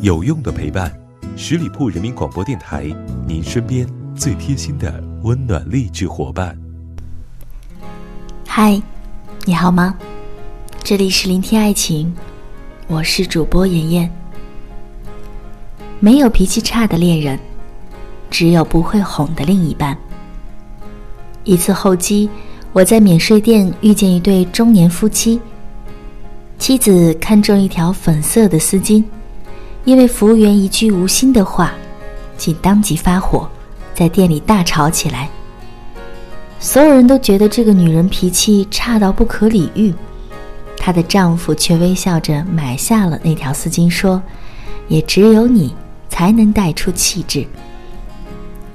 有用的陪伴，十里铺人民广播电台，您身边最贴心的温暖励志伙伴。嗨，你好吗？这里是聆听爱情，我是主播妍妍。没有脾气差的恋人，只有不会哄的另一半。一次候机，我在免税店遇见一对中年夫妻，妻子看中一条粉色的丝巾。因为服务员一句无心的话，竟当即发火，在店里大吵起来。所有人都觉得这个女人脾气差到不可理喻，她的丈夫却微笑着买下了那条丝巾，说：“也只有你才能带出气质。”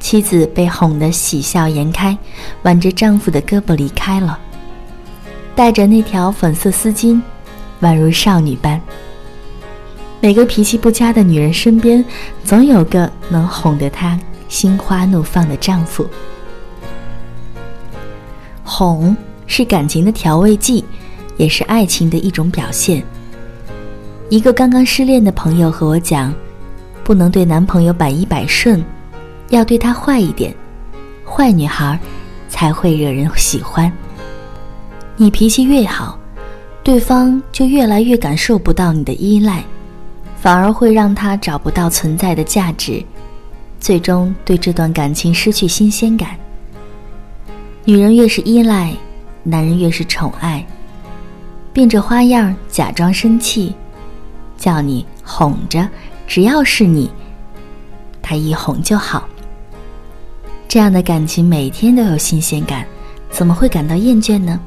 妻子被哄得喜笑颜开，挽着丈夫的胳膊离开了，带着那条粉色丝巾，宛如少女般。每个脾气不佳的女人身边，总有个能哄得她心花怒放的丈夫。哄是感情的调味剂，也是爱情的一种表现。一个刚刚失恋的朋友和我讲，不能对男朋友百依百顺，要对他坏一点，坏女孩才会惹人喜欢。你脾气越好，对方就越来越感受不到你的依赖。反而会让他找不到存在的价值，最终对这段感情失去新鲜感。女人越是依赖，男人越是宠爱，变着花样假装生气，叫你哄着，只要是你，他一哄就好。这样的感情每天都有新鲜感，怎么会感到厌倦呢？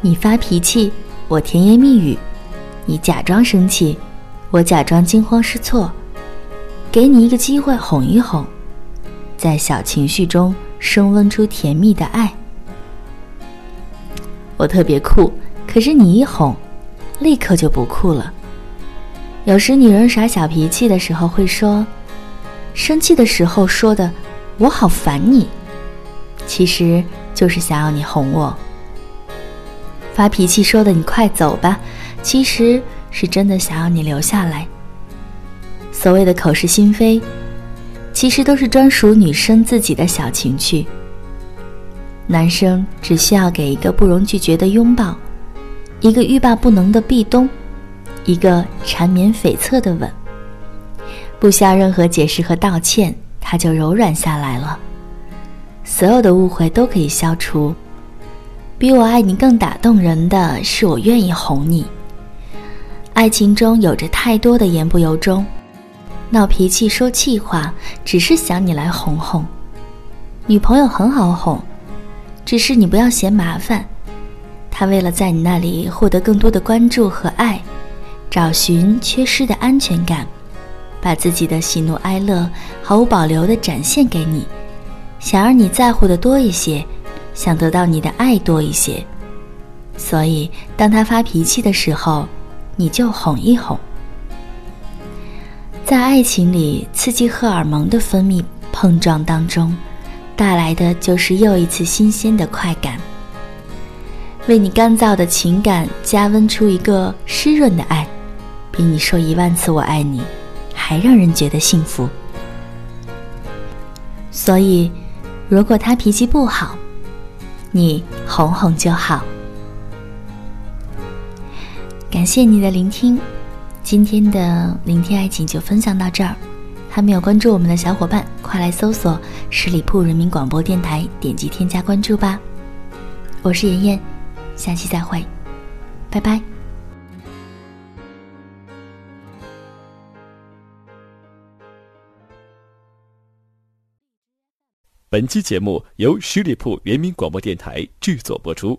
你发脾气，我甜言蜜语；你假装生气。我假装惊慌失措，给你一个机会哄一哄，在小情绪中升温出甜蜜的爱。我特别酷，可是你一哄，立刻就不酷了。有时女人耍小脾气的时候会说，生气的时候说的“我好烦你”，其实就是想要你哄我。发脾气说的“你快走吧”，其实。是真的想要你留下来。所谓的口是心非，其实都是专属女生自己的小情趣。男生只需要给一个不容拒绝的拥抱，一个欲罢不能的壁咚，一个缠绵悱恻的吻，不需要任何解释和道歉，他就柔软下来了。所有的误会都可以消除。比我爱你更打动人的是，我愿意哄你。爱情中有着太多的言不由衷，闹脾气、说气话，只是想你来哄哄。女朋友很好哄，只是你不要嫌麻烦。她为了在你那里获得更多的关注和爱，找寻缺失的安全感，把自己的喜怒哀乐毫无保留地展现给你，想让你在乎的多一些，想得到你的爱多一些。所以，当她发脾气的时候，你就哄一哄，在爱情里，刺激荷尔蒙的分泌碰撞当中，带来的就是又一次新鲜的快感。为你干燥的情感加温出一个湿润的爱，比你说一万次我爱你，还让人觉得幸福。所以，如果他脾气不好，你哄哄就好。感谢你的聆听，今天的聆听爱情就分享到这儿。还没有关注我们的小伙伴，快来搜索十里铺人民广播电台，点击添加关注吧。我是妍妍，下期再会，拜拜。本期节目由十里铺人民广播电台制作播出。